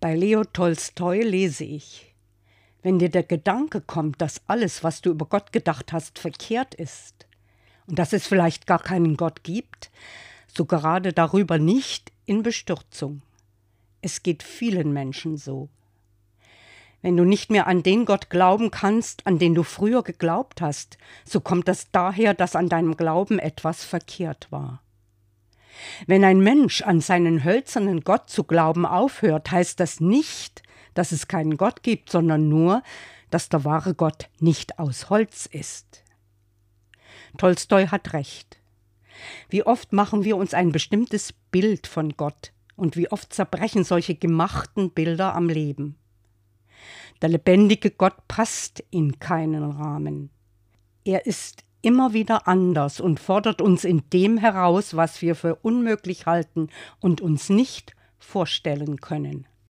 Bei Leo Tolstoi lese ich, wenn dir der Gedanke kommt, dass alles, was du über Gott gedacht hast, verkehrt ist und dass es vielleicht gar keinen Gott gibt, so gerade darüber nicht in Bestürzung. Es geht vielen Menschen so. Wenn du nicht mehr an den Gott glauben kannst, an den du früher geglaubt hast, so kommt das daher, dass an deinem Glauben etwas verkehrt war. Wenn ein Mensch an seinen hölzernen Gott zu glauben aufhört, heißt das nicht, dass es keinen Gott gibt, sondern nur, dass der wahre Gott nicht aus Holz ist. Tolstoi hat recht. Wie oft machen wir uns ein bestimmtes Bild von Gott und wie oft zerbrechen solche gemachten Bilder am Leben. Der lebendige Gott passt in keinen Rahmen. Er ist immer wieder anders und fordert uns in dem heraus, was wir für unmöglich halten und uns nicht vorstellen können.